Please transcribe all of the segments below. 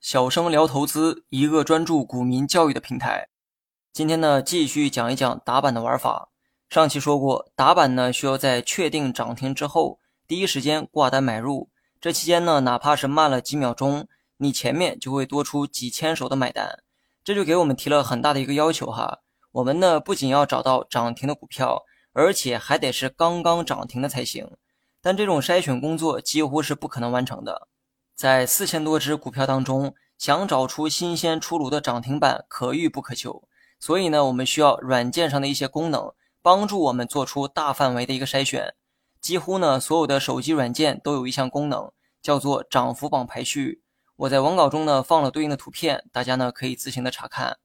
小生聊投资，一个专注股民教育的平台。今天呢，继续讲一讲打板的玩法。上期说过，打板呢需要在确定涨停之后，第一时间挂单买入。这期间呢，哪怕是慢了几秒钟，你前面就会多出几千手的买单。这就给我们提了很大的一个要求哈。我们呢不仅要找到涨停的股票，而且还得是刚刚涨停的才行。但这种筛选工作几乎是不可能完成的。在四千多只股票当中，想找出新鲜出炉的涨停板可遇不可求。所以呢，我们需要软件上的一些功能，帮助我们做出大范围的一个筛选。几乎呢，所有的手机软件都有一项功能，叫做涨幅榜排序。我在文稿中呢放了对应的图片，大家呢可以自行的查看。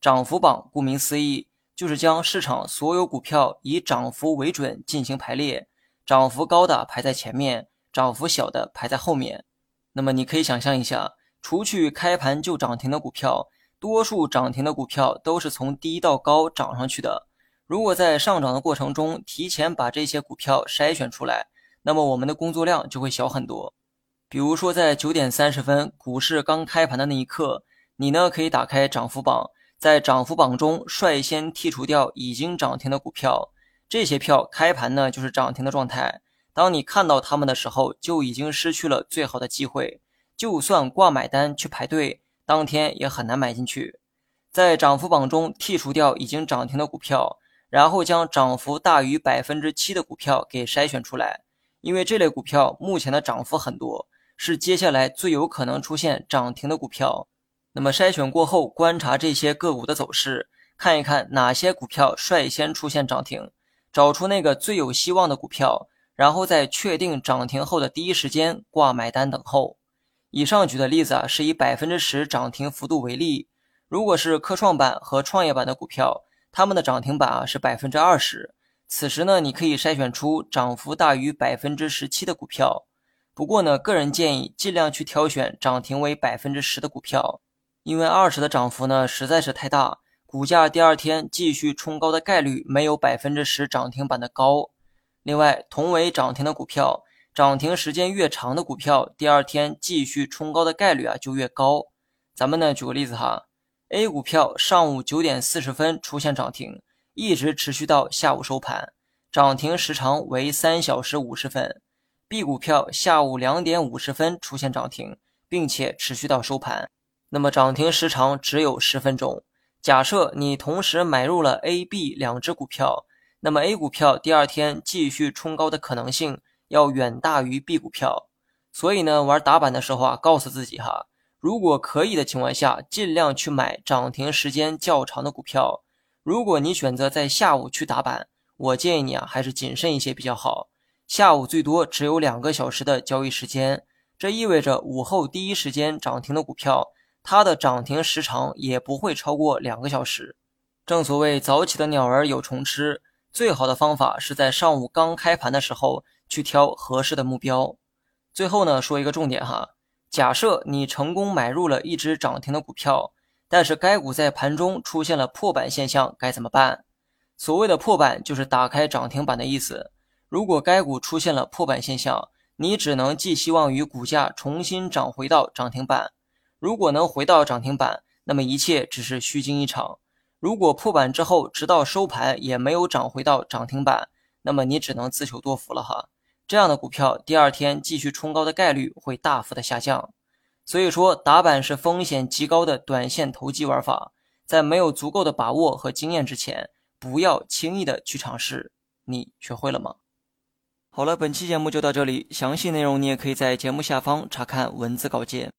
涨幅榜顾名思义，就是将市场所有股票以涨幅为准进行排列，涨幅高的排在前面，涨幅小的排在后面。那么你可以想象一下，除去开盘就涨停的股票，多数涨停的股票都是从低到高涨上去的。如果在上涨的过程中提前把这些股票筛选出来，那么我们的工作量就会小很多。比如说，在九点三十分股市刚开盘的那一刻，你呢可以打开涨幅榜，在涨幅榜中率先剔除掉已经涨停的股票，这些票开盘呢就是涨停的状态。当你看到它们的时候，就已经失去了最好的机会。就算挂买单去排队，当天也很难买进去。在涨幅榜中剔除掉已经涨停的股票，然后将涨幅大于百分之七的股票给筛选出来，因为这类股票目前的涨幅很多，是接下来最有可能出现涨停的股票。那么筛选过后，观察这些个股的走势，看一看哪些股票率先出现涨停，找出那个最有希望的股票。然后在确定涨停后的第一时间挂买单等候。以上举的例子啊，是以百分之十涨停幅度为例。如果是科创板和创业板的股票，它们的涨停板啊是百分之二十。此时呢，你可以筛选出涨幅大于百分之十七的股票。不过呢，个人建议尽量去挑选涨停为百分之十的股票，因为二十的涨幅呢实在是太大，股价第二天继续冲高的概率没有百分之十涨停板的高。另外，同为涨停的股票，涨停时间越长的股票，第二天继续冲高的概率啊就越高。咱们呢举个例子哈，A 股票上午九点四十分出现涨停，一直持续到下午收盘，涨停时长为三小时五十分。B 股票下午两点五十分出现涨停，并且持续到收盘，那么涨停时长只有十分钟。假设你同时买入了 A、B 两只股票。那么 A 股票第二天继续冲高的可能性要远大于 B 股票，所以呢，玩打板的时候啊，告诉自己哈，如果可以的情况下，尽量去买涨停时间较长的股票。如果你选择在下午去打板，我建议你啊，还是谨慎一些比较好。下午最多只有两个小时的交易时间，这意味着午后第一时间涨停的股票，它的涨停时长也不会超过两个小时。正所谓早起的鸟儿有虫吃。最好的方法是在上午刚开盘的时候去挑合适的目标。最后呢，说一个重点哈，假设你成功买入了一只涨停的股票，但是该股在盘中出现了破板现象，该怎么办？所谓的破板就是打开涨停板的意思。如果该股出现了破板现象，你只能寄希望于股价重新涨回到涨停板。如果能回到涨停板，那么一切只是虚惊一场。如果破板之后，直到收盘也没有涨回到涨停板，那么你只能自求多福了哈。这样的股票第二天继续冲高的概率会大幅的下降。所以说，打板是风险极高的短线投机玩法，在没有足够的把握和经验之前，不要轻易的去尝试。你学会了吗？好了，本期节目就到这里，详细内容你也可以在节目下方查看文字稿件。